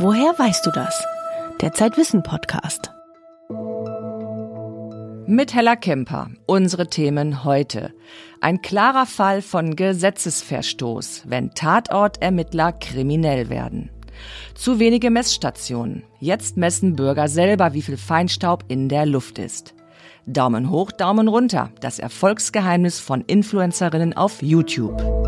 Woher weißt du das? Der Zeitwissen Podcast. Mit Hella Kemper. Unsere Themen heute. Ein klarer Fall von Gesetzesverstoß, wenn Tatortermittler kriminell werden. Zu wenige Messstationen. Jetzt messen Bürger selber, wie viel Feinstaub in der Luft ist. Daumen hoch, Daumen runter. Das Erfolgsgeheimnis von Influencerinnen auf YouTube.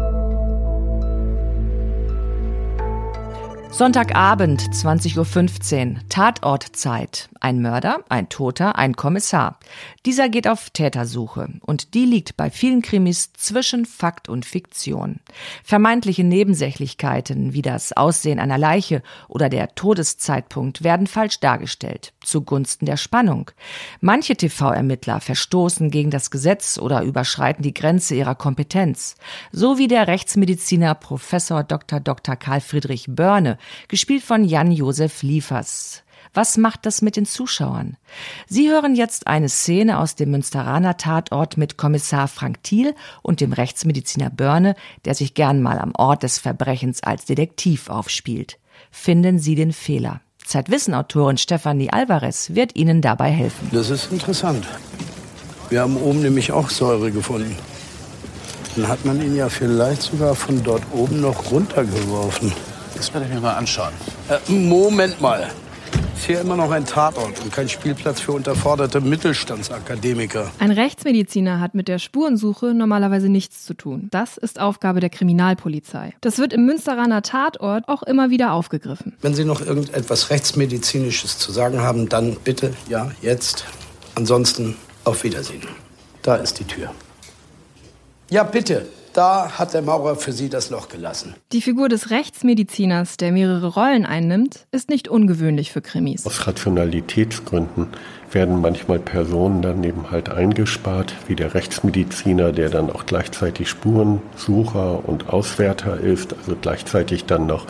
Sonntagabend, 20.15 Uhr, Tatortzeit. Ein Mörder, ein Toter, ein Kommissar. Dieser geht auf Tätersuche und die liegt bei vielen Krimis zwischen Fakt und Fiktion. Vermeintliche Nebensächlichkeiten wie das Aussehen einer Leiche oder der Todeszeitpunkt werden falsch dargestellt, zugunsten der Spannung. Manche TV-Ermittler verstoßen gegen das Gesetz oder überschreiten die Grenze ihrer Kompetenz. So wie der Rechtsmediziner Professor Dr. Dr. Karl Friedrich Börne, gespielt von Jan-Josef Liefers. Was macht das mit den Zuschauern? Sie hören jetzt eine Szene aus dem Münsteraner Tatort mit Kommissar Frank Thiel und dem Rechtsmediziner Börne, der sich gern mal am Ort des Verbrechens als Detektiv aufspielt. Finden Sie den Fehler. Zeitwissenautorin Stefanie Alvarez wird Ihnen dabei helfen. Das ist interessant. Wir haben oben nämlich auch Säure gefunden. Dann hat man ihn ja vielleicht sogar von dort oben noch runtergeworfen. Das werde ich mir mal anschauen. Äh, Moment mal. Ist hier immer noch ein Tatort und kein Spielplatz für unterforderte Mittelstandsakademiker. Ein Rechtsmediziner hat mit der Spurensuche normalerweise nichts zu tun. Das ist Aufgabe der Kriminalpolizei. Das wird im Münsteraner Tatort auch immer wieder aufgegriffen. Wenn Sie noch irgendetwas Rechtsmedizinisches zu sagen haben, dann bitte, ja, jetzt. Ansonsten auf Wiedersehen. Da ist die Tür. Ja, bitte. Da hat der Maurer für Sie das Loch gelassen. Die Figur des Rechtsmediziners, der mehrere Rollen einnimmt, ist nicht ungewöhnlich für Krimis. Aus Rationalitätsgründen werden manchmal Personen dann eben halt eingespart, wie der Rechtsmediziner, der dann auch gleichzeitig Spurensucher und Auswerter ist, also gleichzeitig dann noch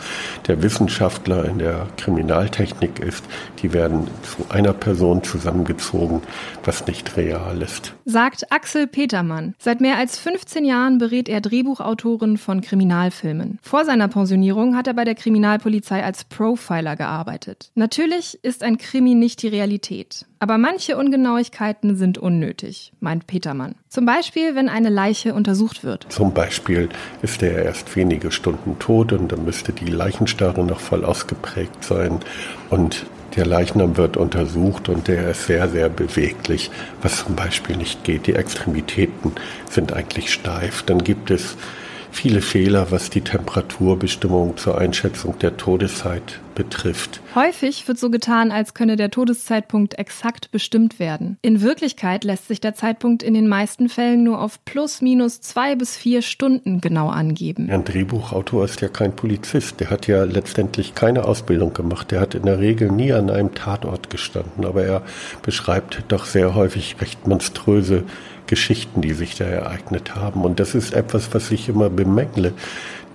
der Wissenschaftler in der Kriminaltechnik ist. Die werden zu einer Person zusammengezogen, was nicht real ist. Sagt Axel Petermann. Seit mehr als 15 Jahren berät er Drehbuchautoren von Kriminalfilmen. Vor seiner Pensionierung hat er bei der Kriminalpolizei als Profiler gearbeitet. Natürlich ist ein Krimi nicht die Realität. Aber manche Ungenauigkeiten sind unnötig, meint Petermann. Zum Beispiel, wenn eine Leiche untersucht wird. Zum Beispiel ist er erst wenige Stunden tot und dann müsste die Leichenstarre noch voll ausgeprägt sein. Und der Leichnam wird untersucht und der ist sehr, sehr beweglich, was zum Beispiel nicht geht. Die Extremitäten sind eigentlich steif. Dann gibt es viele Fehler, was die Temperaturbestimmung zur Einschätzung der Todeszeit betrifft. Häufig wird so getan, als könne der Todeszeitpunkt exakt bestimmt werden. In Wirklichkeit lässt sich der Zeitpunkt in den meisten Fällen nur auf plus minus zwei bis vier Stunden genau angeben. Ein Drehbuchautor ist ja kein Polizist. Der hat ja letztendlich keine Ausbildung gemacht. Der hat in der Regel nie an einem Tatort gestanden. Aber er beschreibt doch sehr häufig recht monströse Geschichten, die sich da ereignet haben. Und das ist etwas, was ich immer bemängle.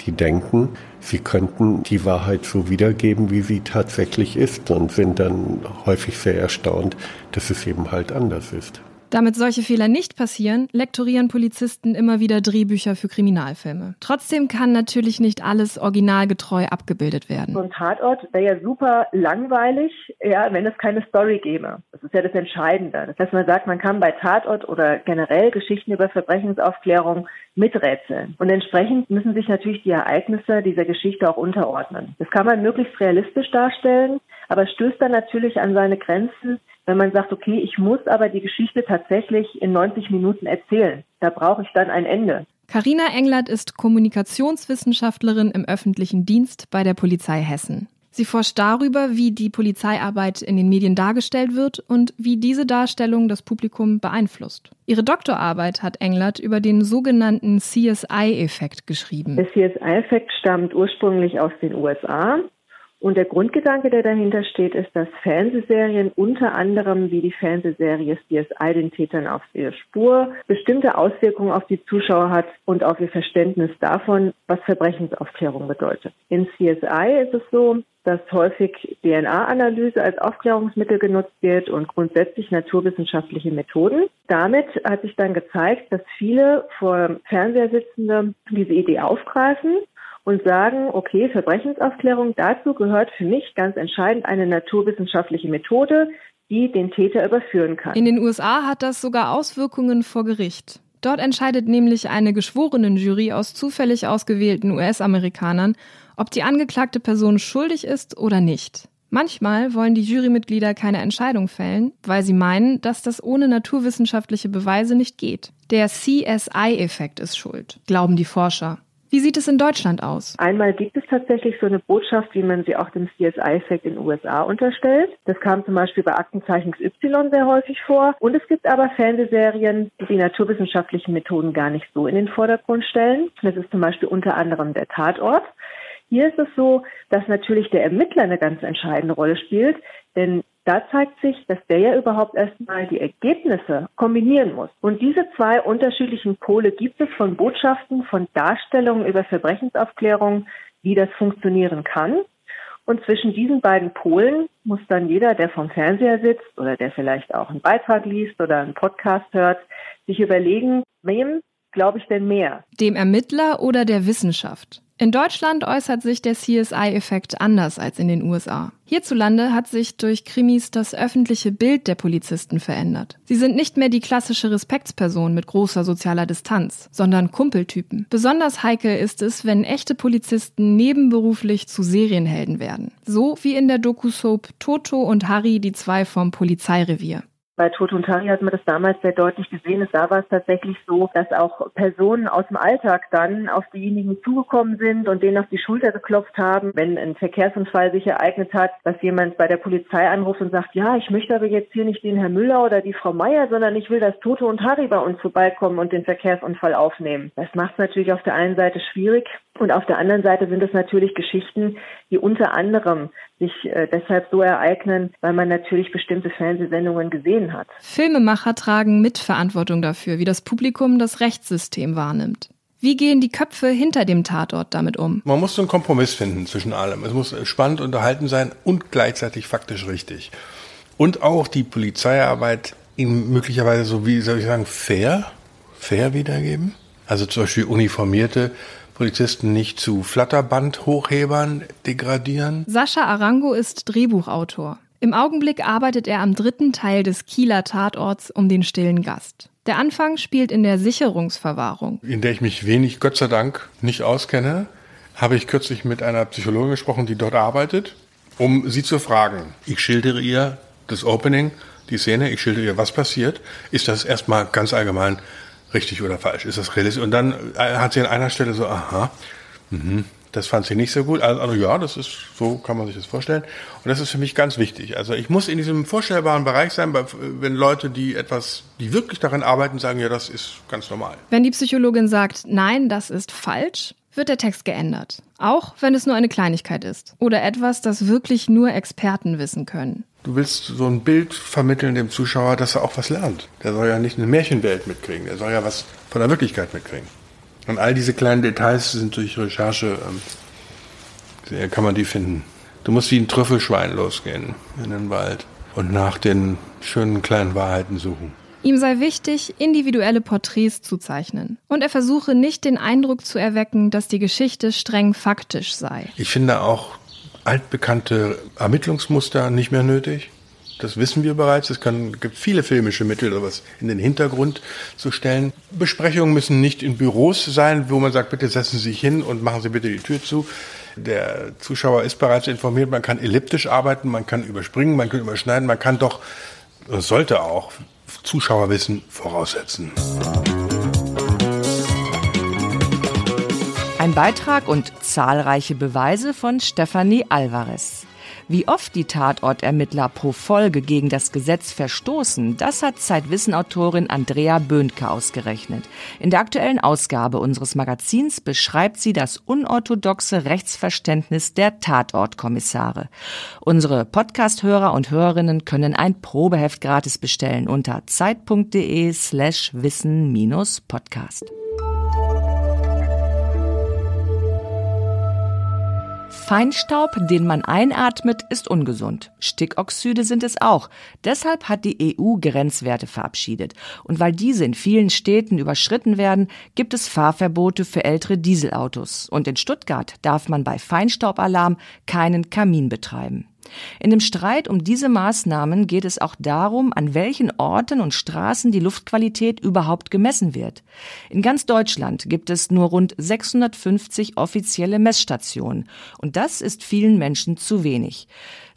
Die denken, sie könnten die Wahrheit so wiedergeben, wie sie tatsächlich ist und sind dann häufig sehr erstaunt, dass es eben halt anders ist. Damit solche Fehler nicht passieren, lektorieren Polizisten immer wieder Drehbücher für Kriminalfilme. Trotzdem kann natürlich nicht alles originalgetreu abgebildet werden. So ein Tatort wäre ja super langweilig, ja, wenn es keine Story gäbe. Das ist ja das Entscheidende. Das heißt, man sagt, man kann bei Tatort oder generell Geschichten über Verbrechensaufklärung miträtseln. Und entsprechend müssen sich natürlich die Ereignisse dieser Geschichte auch unterordnen. Das kann man möglichst realistisch darstellen, aber stößt dann natürlich an seine Grenzen, wenn man sagt, okay, ich muss aber die Geschichte tatsächlich in 90 Minuten erzählen. Da brauche ich dann ein Ende. Carina Englert ist Kommunikationswissenschaftlerin im öffentlichen Dienst bei der Polizei Hessen. Sie forscht darüber, wie die Polizeiarbeit in den Medien dargestellt wird und wie diese Darstellung das Publikum beeinflusst. Ihre Doktorarbeit hat Englert über den sogenannten CSI-Effekt geschrieben. Der CSI-Effekt stammt ursprünglich aus den USA und der Grundgedanke, der dahinter steht, ist, dass Fernsehserien unter anderem wie die Fernsehserie CSI den Tätern auf ihre Spur bestimmte Auswirkungen auf die Zuschauer hat und auf ihr Verständnis davon, was Verbrechensaufklärung bedeutet. In CSI ist es so, dass häufig DNA-Analyse als Aufklärungsmittel genutzt wird und grundsätzlich naturwissenschaftliche Methoden. Damit hat sich dann gezeigt, dass viele vor Fernseher sitzende diese Idee aufgreifen und sagen, okay, Verbrechensaufklärung, dazu gehört für mich ganz entscheidend eine naturwissenschaftliche Methode, die den Täter überführen kann. In den USA hat das sogar Auswirkungen vor Gericht. Dort entscheidet nämlich eine Geschworenenjury aus zufällig ausgewählten US-Amerikanern, ob die angeklagte Person schuldig ist oder nicht. Manchmal wollen die Jurymitglieder keine Entscheidung fällen, weil sie meinen, dass das ohne naturwissenschaftliche Beweise nicht geht. Der CSI-Effekt ist schuld, glauben die Forscher. Wie sieht es in Deutschland aus? Einmal gibt es tatsächlich so eine Botschaft, wie man sie auch dem CSI-Effekt in den USA unterstellt. Das kam zum Beispiel bei Aktenzeichen XY sehr häufig vor. Und es gibt aber Fernsehserien, die die naturwissenschaftlichen Methoden gar nicht so in den Vordergrund stellen. Das ist zum Beispiel unter anderem der Tatort. Hier ist es so, dass natürlich der Ermittler eine ganz entscheidende Rolle spielt, denn da zeigt sich, dass der ja überhaupt erstmal die Ergebnisse kombinieren muss. Und diese zwei unterschiedlichen Pole gibt es von Botschaften, von Darstellungen über Verbrechensaufklärung, wie das funktionieren kann. Und zwischen diesen beiden Polen muss dann jeder, der vom Fernseher sitzt oder der vielleicht auch einen Beitrag liest oder einen Podcast hört, sich überlegen, wem glaube ich denn mehr? Dem Ermittler oder der Wissenschaft? In Deutschland äußert sich der CSI-Effekt anders als in den USA. Hierzulande hat sich durch Krimis das öffentliche Bild der Polizisten verändert. Sie sind nicht mehr die klassische Respektsperson mit großer sozialer Distanz, sondern Kumpeltypen. Besonders heikel ist es, wenn echte Polizisten nebenberuflich zu Serienhelden werden. So wie in der Doku-Soap Toto und Harry, die zwei vom Polizeirevier. Bei Toto und Harry hat man das damals sehr deutlich gesehen. Da war es tatsächlich so, dass auch Personen aus dem Alltag dann auf diejenigen zugekommen sind und denen auf die Schulter geklopft haben, wenn ein Verkehrsunfall sich ereignet hat, dass jemand bei der Polizei anruft und sagt, ja, ich möchte aber jetzt hier nicht den Herr Müller oder die Frau Meier, sondern ich will, dass Toto und Harry bei uns vorbeikommen und den Verkehrsunfall aufnehmen. Das macht es natürlich auf der einen Seite schwierig und auf der anderen Seite sind es natürlich Geschichten, die unter anderem sich äh, deshalb so ereignen, weil man natürlich bestimmte Fernsehsendungen gesehen hat. Filmemacher tragen Mitverantwortung dafür, wie das Publikum das Rechtssystem wahrnimmt. Wie gehen die Köpfe hinter dem Tatort damit um? Man muss so einen Kompromiss finden zwischen allem. Es muss spannend unterhalten sein und gleichzeitig faktisch richtig. Und auch die Polizeiarbeit in möglicherweise so, wie soll ich sagen, fair, fair wiedergeben. Also zum Beispiel uniformierte Polizisten nicht zu Flatterband-Hochhebern degradieren. Sascha Arango ist Drehbuchautor. Im Augenblick arbeitet er am dritten Teil des Kieler Tatorts um den stillen Gast. Der Anfang spielt in der Sicherungsverwahrung. In der ich mich wenig, Gott sei Dank, nicht auskenne, habe ich kürzlich mit einer Psychologin gesprochen, die dort arbeitet, um sie zu fragen. Ich schildere ihr das Opening, die Szene, ich schildere ihr, was passiert. Ist das erstmal ganz allgemein richtig oder falsch? Ist das realistisch? Und dann äh, hat sie an einer Stelle so, aha, mhm, das fand sie nicht so gut. Also, also, ja, das ist, so kann man sich das vorstellen. Und das ist für mich ganz wichtig. Also ich muss in diesem vorstellbaren Bereich sein, wenn Leute, die etwas, die wirklich daran arbeiten, sagen, ja, das ist ganz normal. Wenn die Psychologin sagt, nein, das ist falsch, wird der Text geändert. Auch wenn es nur eine Kleinigkeit ist. Oder etwas, das wirklich nur Experten wissen können. Du willst so ein Bild vermitteln dem Zuschauer, dass er auch was lernt. Der soll ja nicht eine Märchenwelt mitkriegen, der soll ja was von der Wirklichkeit mitkriegen. Und all diese kleinen Details sind durch Recherche, ähm, kann man die finden. Du musst wie ein Trüffelschwein losgehen in den Wald und nach den schönen kleinen Wahrheiten suchen. Ihm sei wichtig, individuelle Porträts zu zeichnen. Und er versuche nicht den Eindruck zu erwecken, dass die Geschichte streng faktisch sei. Ich finde auch altbekannte Ermittlungsmuster nicht mehr nötig. Das wissen wir bereits. Es kann, gibt viele filmische Mittel, sowas in den Hintergrund zu stellen. Besprechungen müssen nicht in Büros sein, wo man sagt, bitte setzen Sie sich hin und machen Sie bitte die Tür zu. Der Zuschauer ist bereits informiert. Man kann elliptisch arbeiten, man kann überspringen, man kann überschneiden, man kann doch, sollte auch Zuschauerwissen voraussetzen. Ein Beitrag und zahlreiche Beweise von Stefanie Alvarez. Wie oft die Tatortermittler pro Folge gegen das Gesetz verstoßen, das hat Zeitwissenautorin Andrea Böhnke ausgerechnet. In der aktuellen Ausgabe unseres Magazins beschreibt sie das unorthodoxe Rechtsverständnis der Tatortkommissare. Unsere Podcast-Hörer und Hörerinnen können ein Probeheft gratis bestellen unter zeit.de slash wissen-podcast. Feinstaub, den man einatmet, ist ungesund. Stickoxide sind es auch. Deshalb hat die EU Grenzwerte verabschiedet. Und weil diese in vielen Städten überschritten werden, gibt es Fahrverbote für ältere Dieselautos. Und in Stuttgart darf man bei Feinstaubalarm keinen Kamin betreiben. In dem Streit um diese Maßnahmen geht es auch darum, an welchen Orten und Straßen die Luftqualität überhaupt gemessen wird. In ganz Deutschland gibt es nur rund 650 offizielle Messstationen und das ist vielen Menschen zu wenig.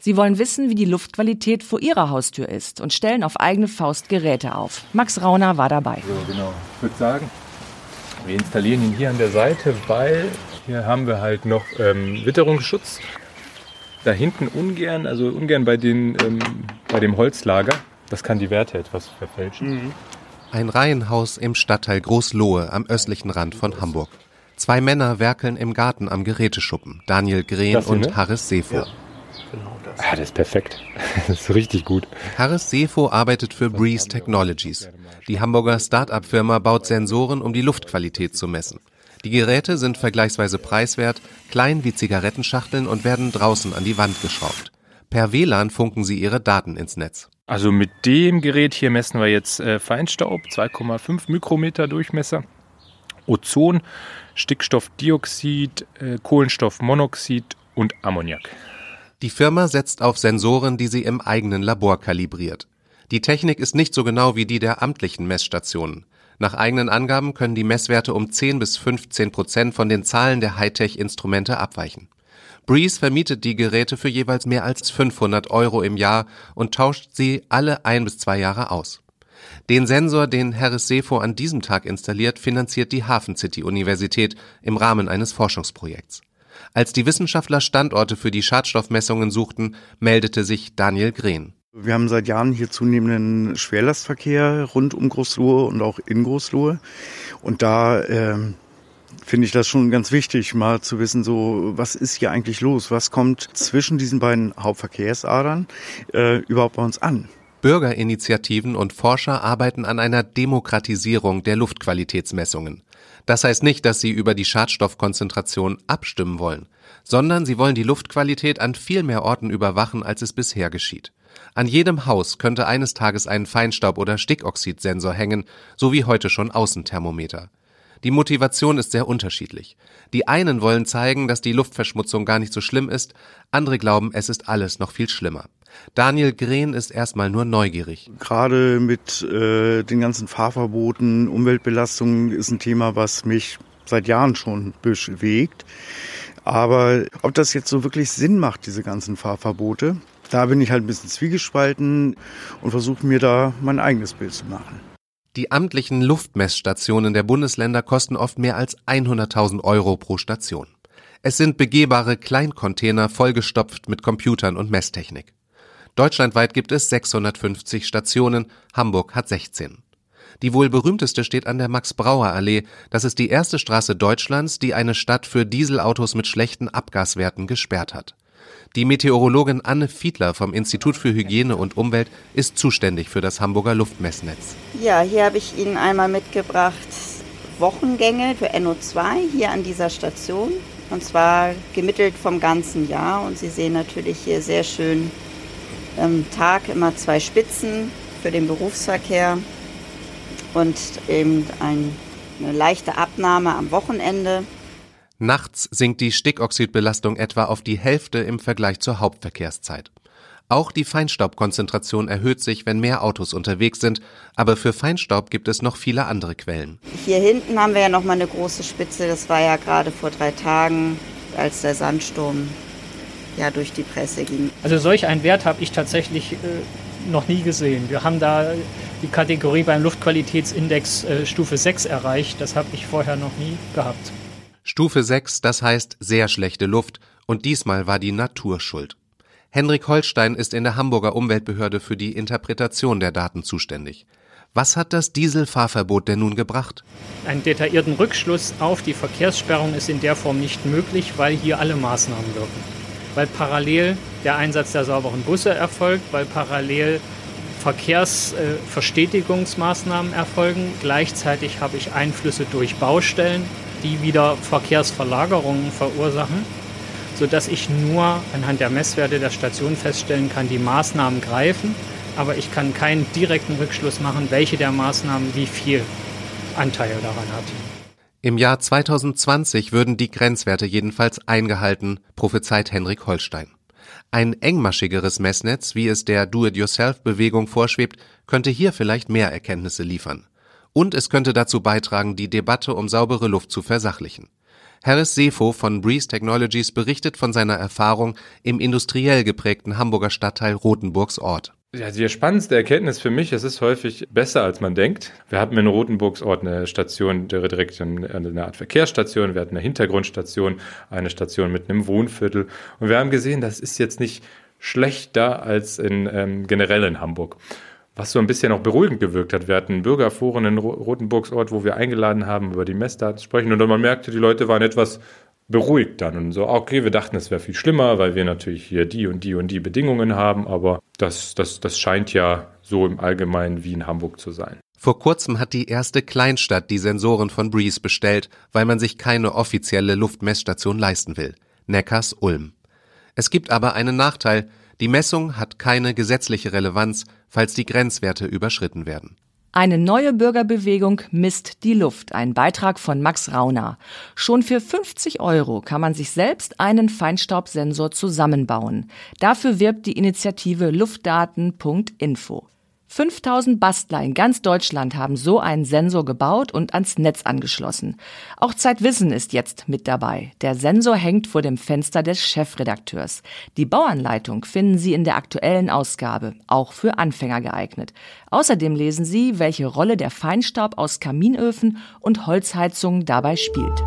Sie wollen wissen, wie die Luftqualität vor ihrer Haustür ist und stellen auf eigene Faust Geräte auf. Max Rauner war dabei. So, genau. Ich würde sagen, wir installieren ihn hier an der Seite, weil hier haben wir halt noch ähm, Witterungsschutz da hinten ungern, also ungern bei, den, ähm, bei dem Holzlager. Das kann die Werte etwas verfälschen. Mhm. Ein Reihenhaus im Stadtteil Großlohe am östlichen Rand von Hamburg. Zwei Männer werkeln im Garten am Geräteschuppen. Daniel Green hier, und ne? Harris Sefo. Ja, genau das. Ah, das ist perfekt. Das ist richtig gut. Harris Sefo arbeitet für Breeze Technologies. Die Hamburger Start-up-Firma baut Sensoren, um die Luftqualität zu messen. Die Geräte sind vergleichsweise preiswert, klein wie Zigarettenschachteln und werden draußen an die Wand geschraubt. Per WLAN funken sie ihre Daten ins Netz. Also mit dem Gerät hier messen wir jetzt äh, Feinstaub, 2,5 Mikrometer Durchmesser, Ozon, Stickstoffdioxid, äh, Kohlenstoffmonoxid und Ammoniak. Die Firma setzt auf Sensoren, die sie im eigenen Labor kalibriert. Die Technik ist nicht so genau wie die der amtlichen Messstationen. Nach eigenen Angaben können die Messwerte um 10 bis 15 Prozent von den Zahlen der Hightech-Instrumente abweichen. Breeze vermietet die Geräte für jeweils mehr als 500 Euro im Jahr und tauscht sie alle ein bis zwei Jahre aus. Den Sensor, den Harris Sefo an diesem Tag installiert, finanziert die Hafen City Universität im Rahmen eines Forschungsprojekts. Als die Wissenschaftler Standorte für die Schadstoffmessungen suchten, meldete sich Daniel Green. Wir haben seit Jahren hier zunehmenden Schwerlastverkehr rund um Großlohe und auch in Großlohe. Und da äh, finde ich das schon ganz wichtig, mal zu wissen, so was ist hier eigentlich los? Was kommt zwischen diesen beiden Hauptverkehrsadern äh, überhaupt bei uns an? Bürgerinitiativen und Forscher arbeiten an einer Demokratisierung der Luftqualitätsmessungen. Das heißt nicht, dass sie über die Schadstoffkonzentration abstimmen wollen, sondern sie wollen die Luftqualität an viel mehr Orten überwachen, als es bisher geschieht. An jedem Haus könnte eines Tages ein Feinstaub- oder Stickoxidsensor hängen, so wie heute schon Außenthermometer. Die Motivation ist sehr unterschiedlich. Die einen wollen zeigen, dass die Luftverschmutzung gar nicht so schlimm ist, andere glauben, es ist alles noch viel schlimmer. Daniel Green ist erstmal nur neugierig. Gerade mit äh, den ganzen Fahrverboten, Umweltbelastungen ist ein Thema, was mich seit Jahren schon bewegt. Aber ob das jetzt so wirklich Sinn macht, diese ganzen Fahrverbote, da bin ich halt ein bisschen zwiegespalten und versuche mir da mein eigenes Bild zu machen. Die amtlichen Luftmessstationen der Bundesländer kosten oft mehr als 100.000 Euro pro Station. Es sind begehbare Kleincontainer vollgestopft mit Computern und Messtechnik. Deutschlandweit gibt es 650 Stationen, Hamburg hat 16. Die wohl berühmteste steht an der Max-Brauer-Allee. Das ist die erste Straße Deutschlands, die eine Stadt für Dieselautos mit schlechten Abgaswerten gesperrt hat. Die Meteorologin Anne Fiedler vom Institut für Hygiene und Umwelt ist zuständig für das Hamburger Luftmessnetz. Ja, hier habe ich Ihnen einmal mitgebracht Wochengänge für NO2 hier an dieser Station. Und zwar gemittelt vom ganzen Jahr. Und Sie sehen natürlich hier sehr schön am Tag immer zwei Spitzen für den Berufsverkehr und eben ein, eine leichte Abnahme am Wochenende. Nachts sinkt die Stickoxidbelastung etwa auf die Hälfte im Vergleich zur Hauptverkehrszeit. Auch die Feinstaubkonzentration erhöht sich, wenn mehr Autos unterwegs sind, aber für Feinstaub gibt es noch viele andere Quellen. Hier hinten haben wir ja noch mal eine große Spitze, das war ja gerade vor drei Tagen, als der Sandsturm ja durch die Presse ging. Also solch einen Wert habe ich tatsächlich äh, noch nie gesehen. Wir haben da die Kategorie beim Luftqualitätsindex äh, Stufe 6 erreicht, das habe ich vorher noch nie gehabt. Stufe 6, das heißt sehr schlechte Luft, und diesmal war die Natur schuld. Henrik Holstein ist in der Hamburger Umweltbehörde für die Interpretation der Daten zuständig. Was hat das Dieselfahrverbot denn nun gebracht? Einen detaillierten Rückschluss auf die Verkehrssperrung ist in der Form nicht möglich, weil hier alle Maßnahmen wirken. Weil parallel der Einsatz der sauberen Busse erfolgt, weil parallel Verkehrsverstetigungsmaßnahmen erfolgen. Gleichzeitig habe ich Einflüsse durch Baustellen, die wieder Verkehrsverlagerungen verursachen, sodass ich nur anhand der Messwerte der Station feststellen kann, die Maßnahmen greifen, aber ich kann keinen direkten Rückschluss machen, welche der Maßnahmen wie viel Anteil daran hat. Im Jahr 2020 würden die Grenzwerte jedenfalls eingehalten, prophezeit Henrik Holstein. Ein engmaschigeres Messnetz, wie es der Do-it-yourself-Bewegung vorschwebt, könnte hier vielleicht mehr Erkenntnisse liefern. Und es könnte dazu beitragen, die Debatte um saubere Luft zu versachlichen. Harris Sefo von Breeze Technologies berichtet von seiner Erfahrung im industriell geprägten Hamburger Stadtteil Rothenburgs Ort. Ja, die spannendste Erkenntnis für mich, es ist häufig besser, als man denkt. Wir hatten in Rotenburgsort eine Station, direkt eine Art Verkehrsstation, wir hatten eine Hintergrundstation, eine Station mitten im Wohnviertel. Und wir haben gesehen, das ist jetzt nicht schlechter als in ähm, generell in Hamburg. Was so ein bisschen auch beruhigend gewirkt hat. Wir hatten Bürgerforen in Rotenburgsort, wo wir eingeladen haben, über die Messdaten zu sprechen. Und dann man merkte, die Leute waren etwas beruhigt dann und so, okay, wir dachten, es wäre viel schlimmer, weil wir natürlich hier die und die und die Bedingungen haben, aber das, das, das scheint ja so im Allgemeinen wie in Hamburg zu sein. Vor kurzem hat die erste Kleinstadt die Sensoren von Breeze bestellt, weil man sich keine offizielle Luftmessstation leisten will. Neckars Ulm. Es gibt aber einen Nachteil. Die Messung hat keine gesetzliche Relevanz, falls die Grenzwerte überschritten werden. Eine neue Bürgerbewegung misst die Luft. Ein Beitrag von Max Rauner. Schon für 50 Euro kann man sich selbst einen Feinstaubsensor zusammenbauen. Dafür wirbt die Initiative luftdaten.info. 5000 Bastler in ganz Deutschland haben so einen Sensor gebaut und ans Netz angeschlossen. Auch Zeitwissen ist jetzt mit dabei. Der Sensor hängt vor dem Fenster des Chefredakteurs. Die Bauanleitung finden Sie in der aktuellen Ausgabe, auch für Anfänger geeignet. Außerdem lesen Sie, welche Rolle der Feinstaub aus Kaminöfen und Holzheizungen dabei spielt.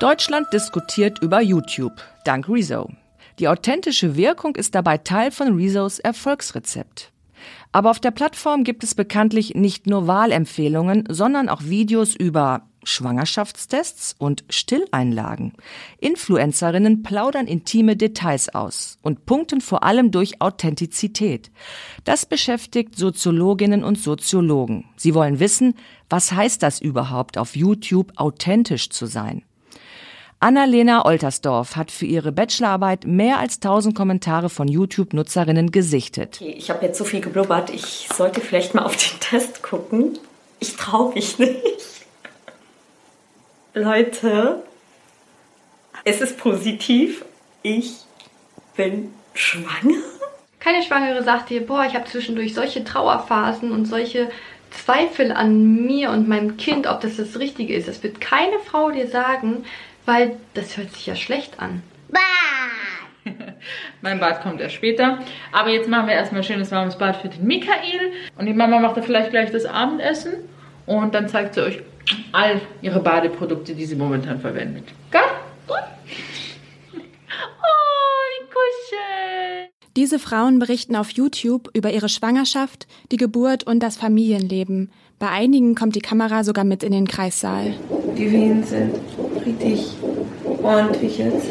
Deutschland diskutiert über YouTube, dank Rezo. Die authentische Wirkung ist dabei Teil von Rezos Erfolgsrezept. Aber auf der Plattform gibt es bekanntlich nicht nur Wahlempfehlungen, sondern auch Videos über Schwangerschaftstests und Stilleinlagen. Influencerinnen plaudern intime Details aus und punkten vor allem durch Authentizität. Das beschäftigt Soziologinnen und Soziologen. Sie wollen wissen, was heißt das überhaupt auf YouTube authentisch zu sein? Annalena Oltersdorf hat für ihre Bachelorarbeit mehr als 1000 Kommentare von YouTube-Nutzerinnen gesichtet. Okay, ich habe jetzt so viel geblubbert, ich sollte vielleicht mal auf den Test gucken. Ich traue mich nicht. Leute, es ist positiv. Ich bin schwanger. Keine Schwangere sagt dir, boah, ich habe zwischendurch solche Trauerphasen und solche Zweifel an mir und meinem Kind, ob das das Richtige ist. Das wird keine Frau dir sagen, weil das hört sich ja schlecht an. mein Bad kommt erst später. Aber jetzt machen wir erstmal schönes warmes Bad für den Michael. Und die Mama macht da vielleicht gleich das Abendessen. Und dann zeigt sie euch all ihre Badeprodukte, die sie momentan verwendet. Gell? Gut? Oh, wie kuschel. Diese Frauen berichten auf YouTube über ihre Schwangerschaft, die Geburt und das Familienleben. Bei einigen kommt die Kamera sogar mit in den Kreissaal. Die Wehen sind richtig ordentlich jetzt.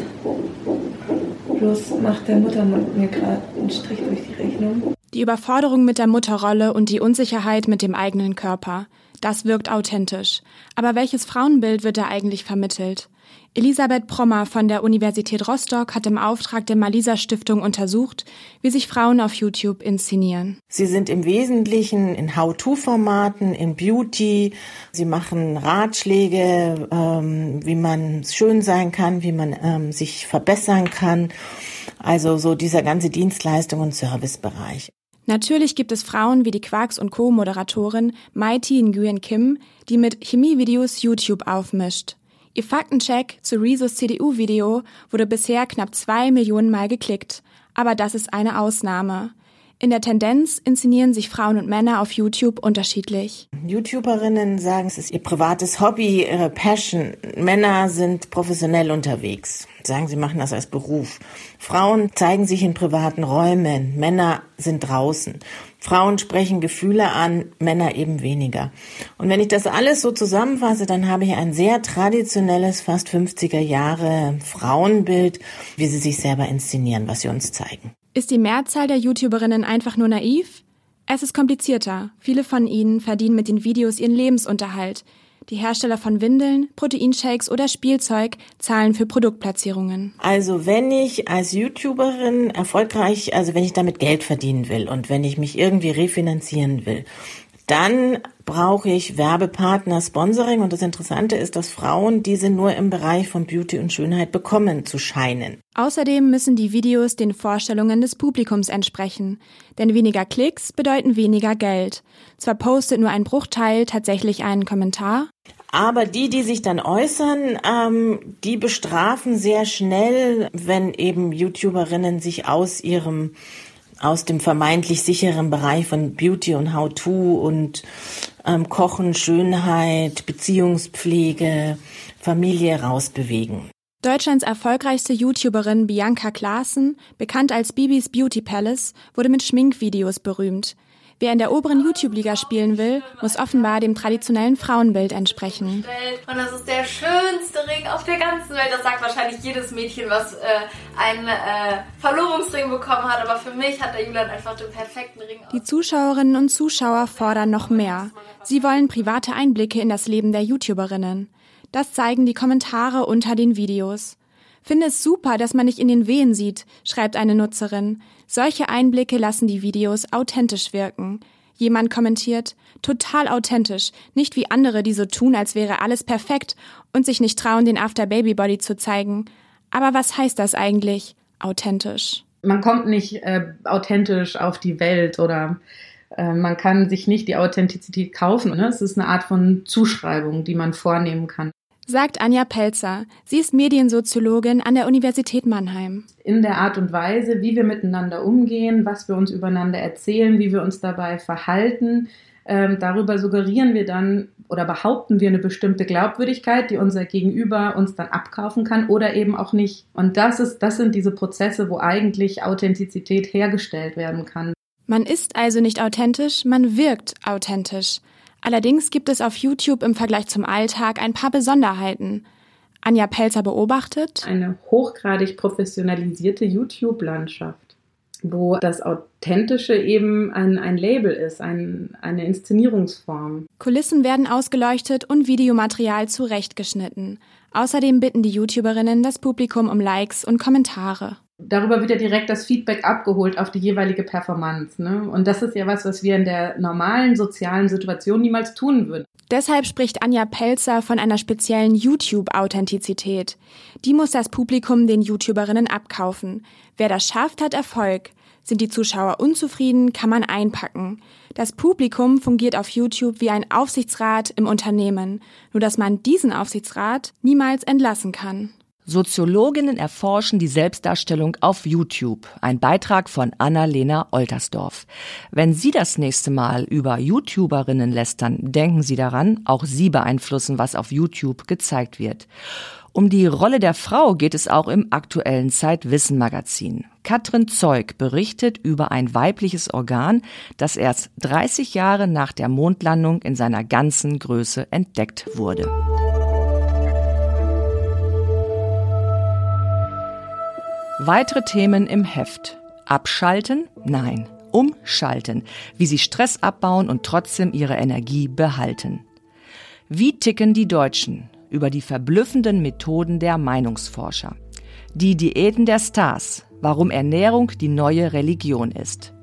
Bloß macht der Muttermund mir gerade einen Strich durch die Rechnung. Die Überforderung mit der Mutterrolle und die Unsicherheit mit dem eigenen Körper. Das wirkt authentisch. Aber welches Frauenbild wird da eigentlich vermittelt? Elisabeth Prommer von der Universität Rostock hat im Auftrag der Malisa Stiftung untersucht, wie sich Frauen auf YouTube inszenieren. Sie sind im Wesentlichen in How-to-Formaten, in Beauty. Sie machen Ratschläge, ähm, wie man schön sein kann, wie man ähm, sich verbessern kann. Also so dieser ganze Dienstleistung und Servicebereich. Natürlich gibt es Frauen wie die Quarks und Co-Moderatorin Mighty Nguyen Kim, die mit Chemievideos YouTube aufmischt. Ihr Faktencheck zu Rezos CDU-Video wurde bisher knapp zwei Millionen Mal geklickt. Aber das ist eine Ausnahme. In der Tendenz inszenieren sich Frauen und Männer auf YouTube unterschiedlich. YouTuberinnen sagen, es ist ihr privates Hobby, ihre Passion. Männer sind professionell unterwegs, sagen, sie machen das als Beruf. Frauen zeigen sich in privaten Räumen, Männer sind draußen. Frauen sprechen Gefühle an, Männer eben weniger. Und wenn ich das alles so zusammenfasse, dann habe ich ein sehr traditionelles, fast 50er Jahre Frauenbild, wie sie sich selber inszenieren, was sie uns zeigen. Ist die Mehrzahl der YouTuberinnen einfach nur naiv? Es ist komplizierter. Viele von ihnen verdienen mit den Videos ihren Lebensunterhalt. Die Hersteller von Windeln, Proteinshakes oder Spielzeug zahlen für Produktplatzierungen. Also wenn ich als YouTuberin erfolgreich, also wenn ich damit Geld verdienen will und wenn ich mich irgendwie refinanzieren will, dann brauche ich Werbepartner, Sponsoring und das Interessante ist, dass Frauen diese nur im Bereich von Beauty und Schönheit bekommen zu scheinen. Außerdem müssen die Videos den Vorstellungen des Publikums entsprechen, denn weniger Klicks bedeuten weniger Geld. Zwar postet nur ein Bruchteil tatsächlich einen Kommentar, aber die, die sich dann äußern, ähm, die bestrafen sehr schnell, wenn eben YouTuberinnen sich aus ihrem aus dem vermeintlich sicheren Bereich von Beauty und How-to und ähm, Kochen, Schönheit, Beziehungspflege, Familie rausbewegen. Deutschlands erfolgreichste YouTuberin Bianca Klaassen, bekannt als Bibis Beauty Palace, wurde mit Schminkvideos berühmt. Wer in der oberen YouTube-Liga spielen will, muss offenbar dem traditionellen Frauenbild entsprechen. Und das ist der schönste Ring auf der ganzen Welt. Das sagt wahrscheinlich jedes Mädchen, was äh, einen äh, Verlobungsring bekommen hat. Aber für mich hat der Julian einfach den perfekten Ring. Die Zuschauerinnen und Zuschauer fordern noch mehr. Sie wollen private Einblicke in das Leben der YouTuberinnen. Das zeigen die Kommentare unter den Videos. Finde es super, dass man nicht in den Wehen sieht, schreibt eine Nutzerin. Solche Einblicke lassen die Videos authentisch wirken. Jemand kommentiert, total authentisch, nicht wie andere, die so tun, als wäre alles perfekt und sich nicht trauen, den After Baby Body zu zeigen. Aber was heißt das eigentlich, authentisch? Man kommt nicht äh, authentisch auf die Welt oder äh, man kann sich nicht die Authentizität kaufen. Ne? Es ist eine Art von Zuschreibung, die man vornehmen kann sagt Anja Pelzer. Sie ist Mediensoziologin an der Universität Mannheim. In der Art und Weise, wie wir miteinander umgehen, was wir uns übereinander erzählen, wie wir uns dabei verhalten, ähm, darüber suggerieren wir dann oder behaupten wir eine bestimmte Glaubwürdigkeit, die unser Gegenüber uns dann abkaufen kann oder eben auch nicht. Und das ist, das sind diese Prozesse, wo eigentlich Authentizität hergestellt werden kann. Man ist also nicht authentisch, man wirkt authentisch. Allerdings gibt es auf YouTube im Vergleich zum Alltag ein paar Besonderheiten. Anja Pelzer beobachtet eine hochgradig professionalisierte YouTube-Landschaft, wo das Authentische eben ein, ein Label ist, ein, eine Inszenierungsform. Kulissen werden ausgeleuchtet und Videomaterial zurechtgeschnitten. Außerdem bitten die YouTuberinnen das Publikum um Likes und Kommentare darüber wird ja direkt das Feedback abgeholt auf die jeweilige Performance. Ne? Und das ist ja was, was wir in der normalen sozialen Situation niemals tun würden. Deshalb spricht Anja Pelzer von einer speziellen YouTube-Authentizität. Die muss das Publikum den YouTuberinnen abkaufen. Wer das schafft, hat Erfolg. Sind die Zuschauer unzufrieden, kann man einpacken. Das Publikum fungiert auf YouTube wie ein Aufsichtsrat im Unternehmen, nur dass man diesen Aufsichtsrat niemals entlassen kann. Soziologinnen erforschen die Selbstdarstellung auf YouTube. Ein Beitrag von Anna-Lena Oltersdorf. Wenn Sie das nächste Mal über YouTuberinnen lästern, denken Sie daran, auch Sie beeinflussen, was auf YouTube gezeigt wird. Um die Rolle der Frau geht es auch im aktuellen Zeitwissen Magazin. Katrin Zeug berichtet über ein weibliches Organ, das erst 30 Jahre nach der Mondlandung in seiner ganzen Größe entdeckt wurde. Weitere Themen im Heft. Abschalten? Nein. Umschalten. Wie sie Stress abbauen und trotzdem ihre Energie behalten. Wie ticken die Deutschen? Über die verblüffenden Methoden der Meinungsforscher. Die Diäten der Stars. Warum Ernährung die neue Religion ist.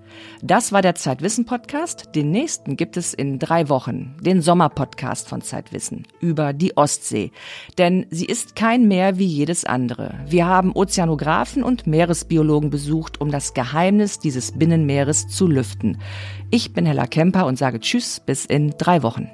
Das war der Zeitwissen Podcast. Den nächsten gibt es in drei Wochen, den Sommerpodcast von Zeitwissen über die Ostsee. Denn sie ist kein Meer wie jedes andere. Wir haben Ozeanographen und Meeresbiologen besucht, um das Geheimnis dieses Binnenmeeres zu lüften. Ich bin Hella Kemper und sage Tschüss bis in drei Wochen.